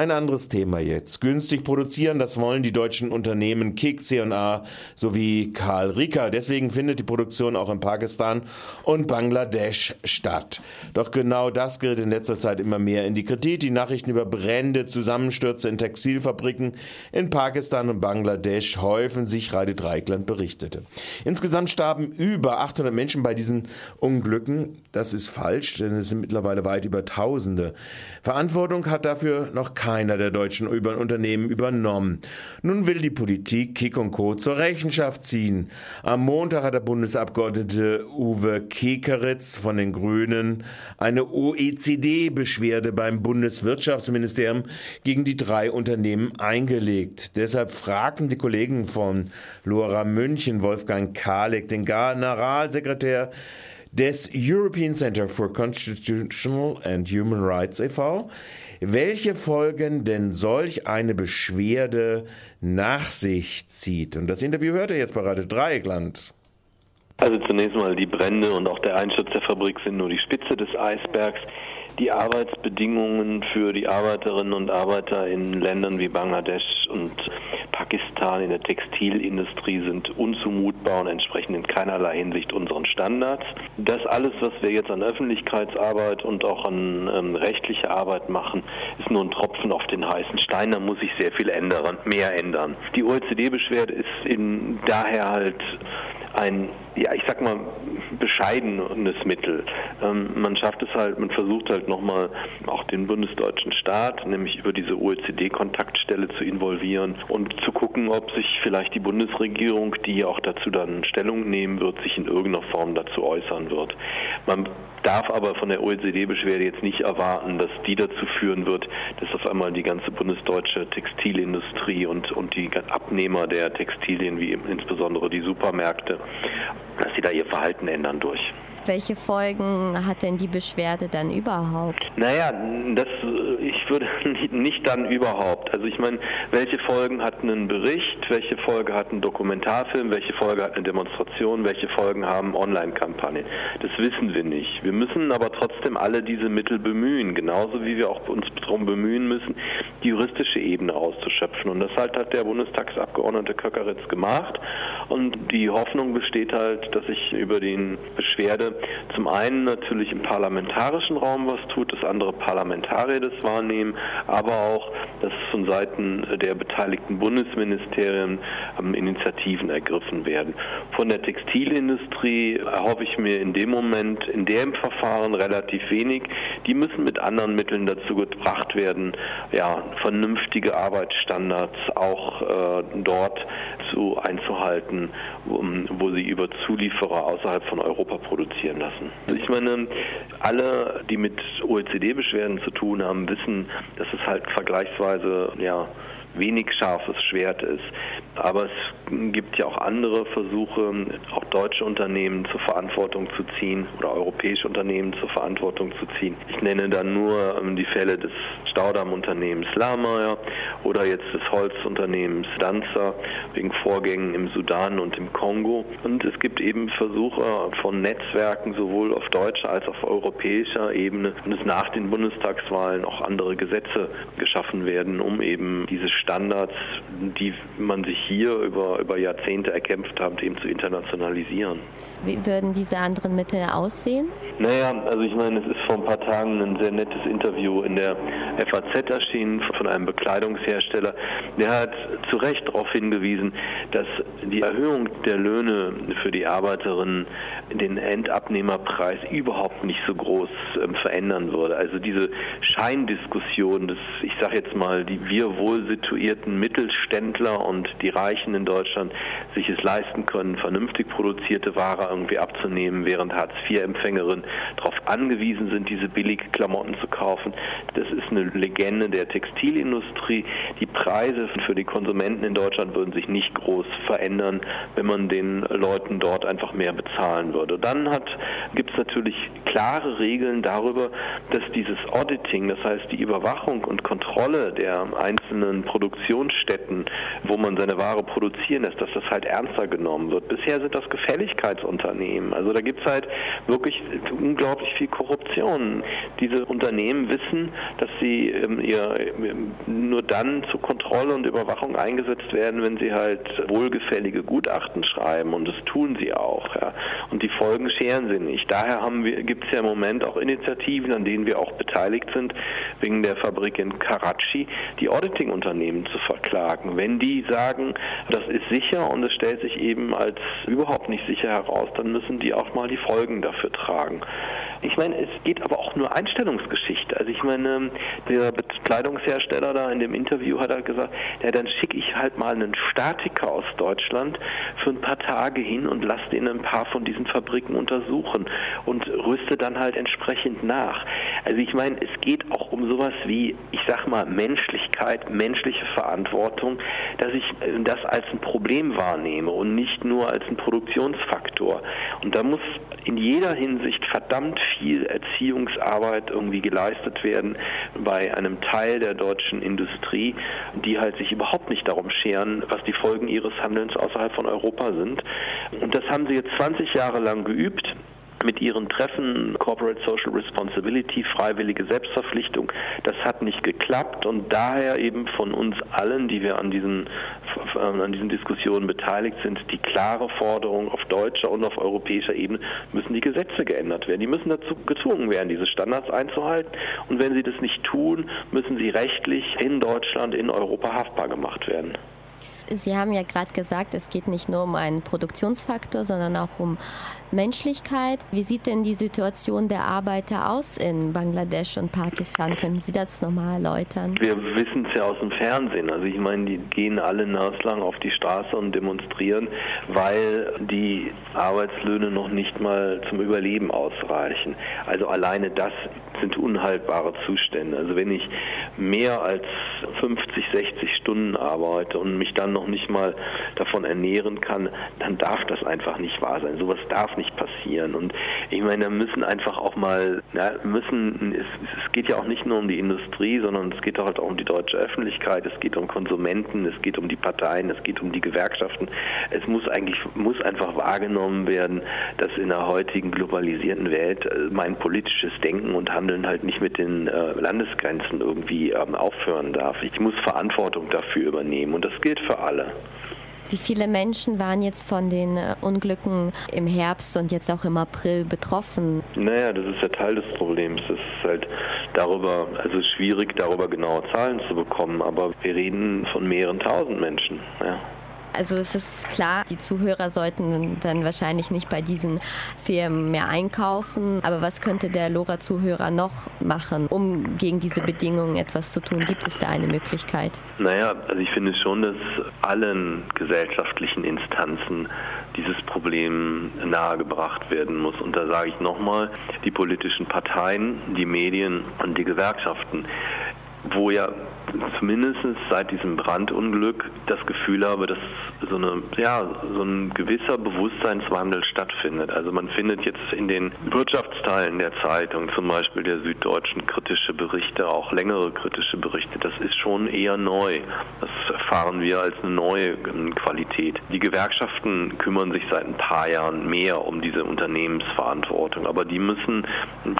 Ein anderes Thema jetzt. Günstig produzieren, das wollen die deutschen Unternehmen Kick, C&A sowie Karl Rika. Deswegen findet die Produktion auch in Pakistan und Bangladesch statt. Doch genau das gerät in letzter Zeit immer mehr in die Kritik. Die Nachrichten über Brände, Zusammenstürze in Textilfabriken in Pakistan und Bangladesch häufen sich, Radio Dreikland berichtete. Insgesamt starben über 800 Menschen bei diesen Unglücken. Das ist falsch, denn es sind mittlerweile weit über Tausende. Verantwortung hat dafür noch keiner der deutschen Unternehmen übernommen. Nun will die Politik Kick und Co. zur Rechenschaft ziehen. Am Montag hat der Bundesabgeordnete Uwe Kekeritz von den Grünen eine OECD-Beschwerde beim Bundeswirtschaftsministerium gegen die drei Unternehmen eingelegt. Deshalb fragten die Kollegen von Lora München, Wolfgang Kalek, den Generalsekretär des European Center for Constitutional and Human Rights e.V., welche Folgen denn solch eine Beschwerde nach sich zieht. Und das Interview hört ihr jetzt bei Dreieckland. Also zunächst mal die Brände und auch der Einsturz der Fabrik sind nur die Spitze des Eisbergs die Arbeitsbedingungen für die Arbeiterinnen und Arbeiter in Ländern wie Bangladesch und Pakistan in der Textilindustrie sind unzumutbar und entsprechen in keinerlei Hinsicht unseren Standards. Das alles, was wir jetzt an Öffentlichkeitsarbeit und auch an ähm, rechtlicher Arbeit machen, ist nur ein Tropfen auf den heißen Stein. Da muss sich sehr viel ändern, mehr ändern. Die OECD-Beschwerde ist in daher halt ein, ja, ich sag mal, bescheidenes Mittel. Ähm, man schafft es halt, man versucht halt nochmal auch den bundesdeutschen Staat, nämlich über diese OECD-Kontaktstelle zu involvieren und zu gucken, ob sich vielleicht die Bundesregierung, die auch dazu dann Stellung nehmen wird, sich in irgendeiner Form dazu äußern wird. Man darf aber von der OECD-Beschwerde jetzt nicht erwarten, dass die dazu führen wird, dass auf einmal die ganze bundesdeutsche Textilindustrie und, und die Abnehmer der Textilien, wie insbesondere die Supermärkte, dass sie da ihr Verhalten ändern durch. Welche Folgen hat denn die Beschwerde dann überhaupt? Naja, das, ich würde nicht dann überhaupt. Also ich meine, welche Folgen hat ein Bericht, welche Folge hat ein Dokumentarfilm, welche Folge hat eine Demonstration, welche Folgen haben Online-Kampagnen. Das wissen wir nicht. Wir müssen aber trotzdem alle diese Mittel bemühen, genauso wie wir auch uns darum bemühen müssen, die juristische Ebene auszuschöpfen. Und das halt hat der Bundestagsabgeordnete Köckeritz gemacht. Und die Hoffnung besteht halt, dass sich über den Beschwerde zum einen natürlich im parlamentarischen Raum was tut, dass andere Parlamentarier das wahrnehmen, aber auch, dass von Seiten der beteiligten Bundesministerien ähm, Initiativen ergriffen werden. Von der Textilindustrie erhoffe ich mir in dem Moment, in dem Verfahren relativ wenig. Die müssen mit anderen Mitteln dazu gebracht werden, ja, vernünftige Arbeitsstandards auch äh, dort zu einzuhalten, wo, wo sie über Zulieferer außerhalb von Europa produzieren lassen. Ich meine, alle, die mit OECD-Beschwerden zu tun haben, wissen, dass es halt vergleichsweise ja wenig scharfes Schwert ist. Aber es gibt ja auch andere Versuche, auch deutsche Unternehmen zur Verantwortung zu ziehen oder europäische Unternehmen zur Verantwortung zu ziehen. Ich nenne dann nur ähm, die Fälle des Staudamm-Unternehmens Lameier oder jetzt des Holzunternehmens Danzer wegen Vorgängen im Sudan und im Kongo. Und es gibt eben Versuche von Netzwerken sowohl auf deutscher als auch auf europäischer Ebene es nach den Bundestagswahlen auch andere Gesetze geschaffen werden, um eben diese Standards, die man sich hier über, über Jahrzehnte erkämpft hat, eben zu internationalisieren. Wie würden diese anderen Mittel aussehen? Naja, also ich meine, es ist vor ein paar Tagen ein sehr nettes Interview in der FAZ erschienen von einem Bekleidungshersteller. Der hat zu Recht darauf hingewiesen, dass die Erhöhung der Löhne für die Arbeiterinnen den Endabnehmerpreis überhaupt nicht so groß ähm, verändern würde. Also diese Scheindiskussion, das, ich sage jetzt mal, die wir wohl situierten Mittelständler und die Reichen in Deutschland sich es leisten können, vernünftig produzierte Ware irgendwie abzunehmen, während Hartz-IV-Empfängerinnen darauf angewiesen sind, diese billige Klamotten zu kaufen. Das ist eine Legende der Textilindustrie. Die Preise für die Konsumenten in Deutschland würden sich nicht groß verändern, wenn man den Leuten dort einfach mehr bezahlen würde. Dann gibt es natürlich klare Regeln darüber, dass dieses Auditing, das heißt die Überwachung und Kontrolle der einzelnen Produktionsstätten, wo man seine Ware produzieren lässt, dass das halt ernster genommen wird. Bisher sind das Gefälligkeitsunternehmen. Also da gibt es halt wirklich unglaublich viel Korruption. Diese Unternehmen wissen, dass sie ähm, ihr, ähm, nur dann zur Kontrolle und Überwachung eingesetzt werden, wenn sie halt wohlgefällige Gutachten schreiben und das tun sie auch. Ja. Und die Folgen scheren sie nicht. Daher gibt es ja im Moment auch Initiativen, an denen wir auch beteiligt sind, wegen der Fabrik in Karachi, die Auditing-Unternehmen zu verklagen. Wenn die sagen, das ist sicher und es stellt sich eben als überhaupt nicht sicher heraus, dann müssen die auch mal die Folgen dafür tragen. Ich meine, es geht aber auch nur Einstellungsgeschichte. Also ich meine, der Bekleidungshersteller da in dem Interview hat er gesagt, ja, dann schicke ich halt mal einen Statiker aus Deutschland für ein paar Tage hin und lasse den ein paar von diesen Fabriken untersuchen und rüste dann halt entsprechend nach. Also ich meine, es geht auch um sowas wie, ich sag mal, Menschlichkeit, menschliche Verantwortung, dass ich äh, das als ein Problem wahrnehme und nicht nur als ein Produktionsfaktor. Und da muss in jeder Hinsicht verdammt viel Erziehungsarbeit irgendwie geleistet werden bei einem Teil der deutschen Industrie, die halt sich überhaupt nicht darum scheren, was die Folgen ihres Handelns außerhalb von Europa sind. Und das haben sie jetzt 20 Jahre lang geübt mit ihren Treffen Corporate Social Responsibility, freiwillige Selbstverpflichtung, das hat nicht geklappt und daher eben von uns allen, die wir an diesen, an diesen Diskussionen beteiligt sind, die klare Forderung auf deutscher und auf europäischer Ebene müssen die Gesetze geändert werden. Die müssen dazu gezwungen werden, diese Standards einzuhalten und wenn sie das nicht tun, müssen sie rechtlich in Deutschland, in Europa haftbar gemacht werden. Sie haben ja gerade gesagt, es geht nicht nur um einen Produktionsfaktor, sondern auch um Menschlichkeit. Wie sieht denn die Situation der Arbeiter aus in Bangladesch und Pakistan? Können Sie das nochmal erläutern? Wir wissen es ja aus dem Fernsehen. Also ich meine, die gehen alle naslang auf die Straße und demonstrieren, weil die Arbeitslöhne noch nicht mal zum Überleben ausreichen. Also alleine das sind unhaltbare Zustände. Also wenn ich mehr als 50, 60 Stunden arbeite und mich dann noch nicht mal davon ernähren kann, dann darf das einfach nicht wahr sein. Sowas darf nicht passieren. Und ich meine, da müssen einfach auch mal, na, müssen, es, es geht ja auch nicht nur um die Industrie, sondern es geht halt auch um die deutsche Öffentlichkeit, es geht um Konsumenten, es geht um die Parteien, es geht um die Gewerkschaften. Es muss eigentlich, muss einfach wahrgenommen werden, dass in der heutigen globalisierten Welt äh, mein politisches Denken und Handeln halt nicht mit den äh, Landesgrenzen irgendwie ähm, aufhören darf. Ich muss Verantwortung dafür übernehmen und das gilt für alle. Wie viele Menschen waren jetzt von den äh, Unglücken im Herbst und jetzt auch im April betroffen? Naja, das ist ja Teil des Problems. Es ist halt darüber, also schwierig, darüber genaue Zahlen zu bekommen, aber wir reden von mehreren tausend Menschen. Ja. Also es ist klar, die Zuhörer sollten dann wahrscheinlich nicht bei diesen Firmen mehr einkaufen. Aber was könnte der LoRa-Zuhörer noch machen, um gegen diese Bedingungen etwas zu tun? Gibt es da eine Möglichkeit? Naja, also ich finde schon, dass allen gesellschaftlichen Instanzen dieses Problem nahegebracht werden muss. Und da sage ich nochmal, die politischen Parteien, die Medien und die Gewerkschaften, wo ja zumindest seit diesem Brandunglück das Gefühl habe, dass so eine ja so ein gewisser Bewusstseinswandel stattfindet. Also man findet jetzt in den Wirtschaftsteilen der Zeitung, zum Beispiel der Süddeutschen, kritische Berichte, auch längere kritische Berichte. Das ist schon eher neu. Das erfahren wir als eine neue Qualität. Die Gewerkschaften kümmern sich seit ein paar Jahren mehr um diese Unternehmensverantwortung, aber die müssen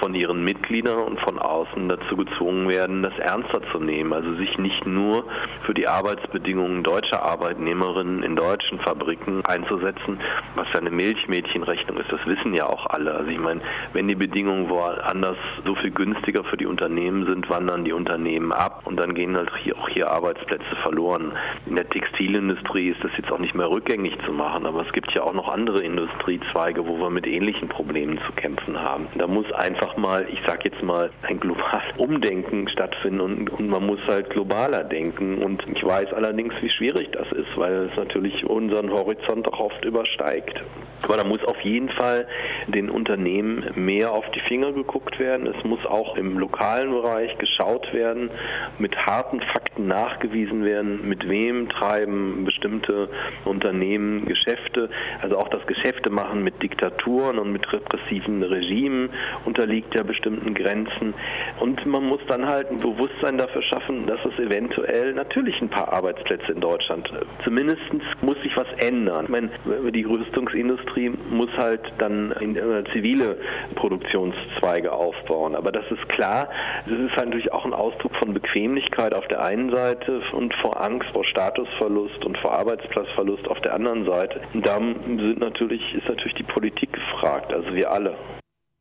von ihren Mitgliedern und von außen dazu gezwungen werden, das ernster zu nehmen. Also sich nicht nur für die Arbeitsbedingungen deutscher Arbeitnehmerinnen in deutschen Fabriken einzusetzen, was ja eine Milchmädchenrechnung ist. Das wissen ja auch alle. Also ich meine, wenn die Bedingungen woanders so viel günstiger für die Unternehmen sind, wandern die Unternehmen ab und dann gehen halt hier auch hier Arbeitsplätze verloren. In der Textilindustrie ist das jetzt auch nicht mehr rückgängig zu machen, aber es gibt ja auch noch andere Industriezweige, wo wir mit ähnlichen Problemen zu kämpfen haben. Da muss einfach mal, ich sag jetzt mal, ein globales Umdenken stattfinden und, und man muss halt globaler denken. Und ich weiß allerdings, wie schwierig das ist, weil es natürlich unseren Horizont auch oft übersteigt. Aber da muss auf jeden Fall den Unternehmen mehr auf die Finger geguckt werden. Es muss auch im lokalen Bereich geschaut werden, mit harten Fakten nachgewiesen werden, mit bequem treiben bestimmte Unternehmen Geschäfte. Also auch das Geschäfte machen mit Diktaturen und mit repressiven Regimen unterliegt ja bestimmten Grenzen. Und man muss dann halt ein Bewusstsein dafür schaffen, dass es eventuell natürlich ein paar Arbeitsplätze in Deutschland, zumindest muss sich was ändern. Ich meine, die Rüstungsindustrie muss halt dann äh, zivile Produktionszweige aufbauen. Aber das ist klar, es ist halt natürlich auch ein Ausdruck von Bequemlichkeit auf der einen Seite und vor Angst vor Statusverlust und vor Arbeitsplatzverlust auf der anderen Seite. Und da sind natürlich, ist natürlich die Politik gefragt, also wir alle.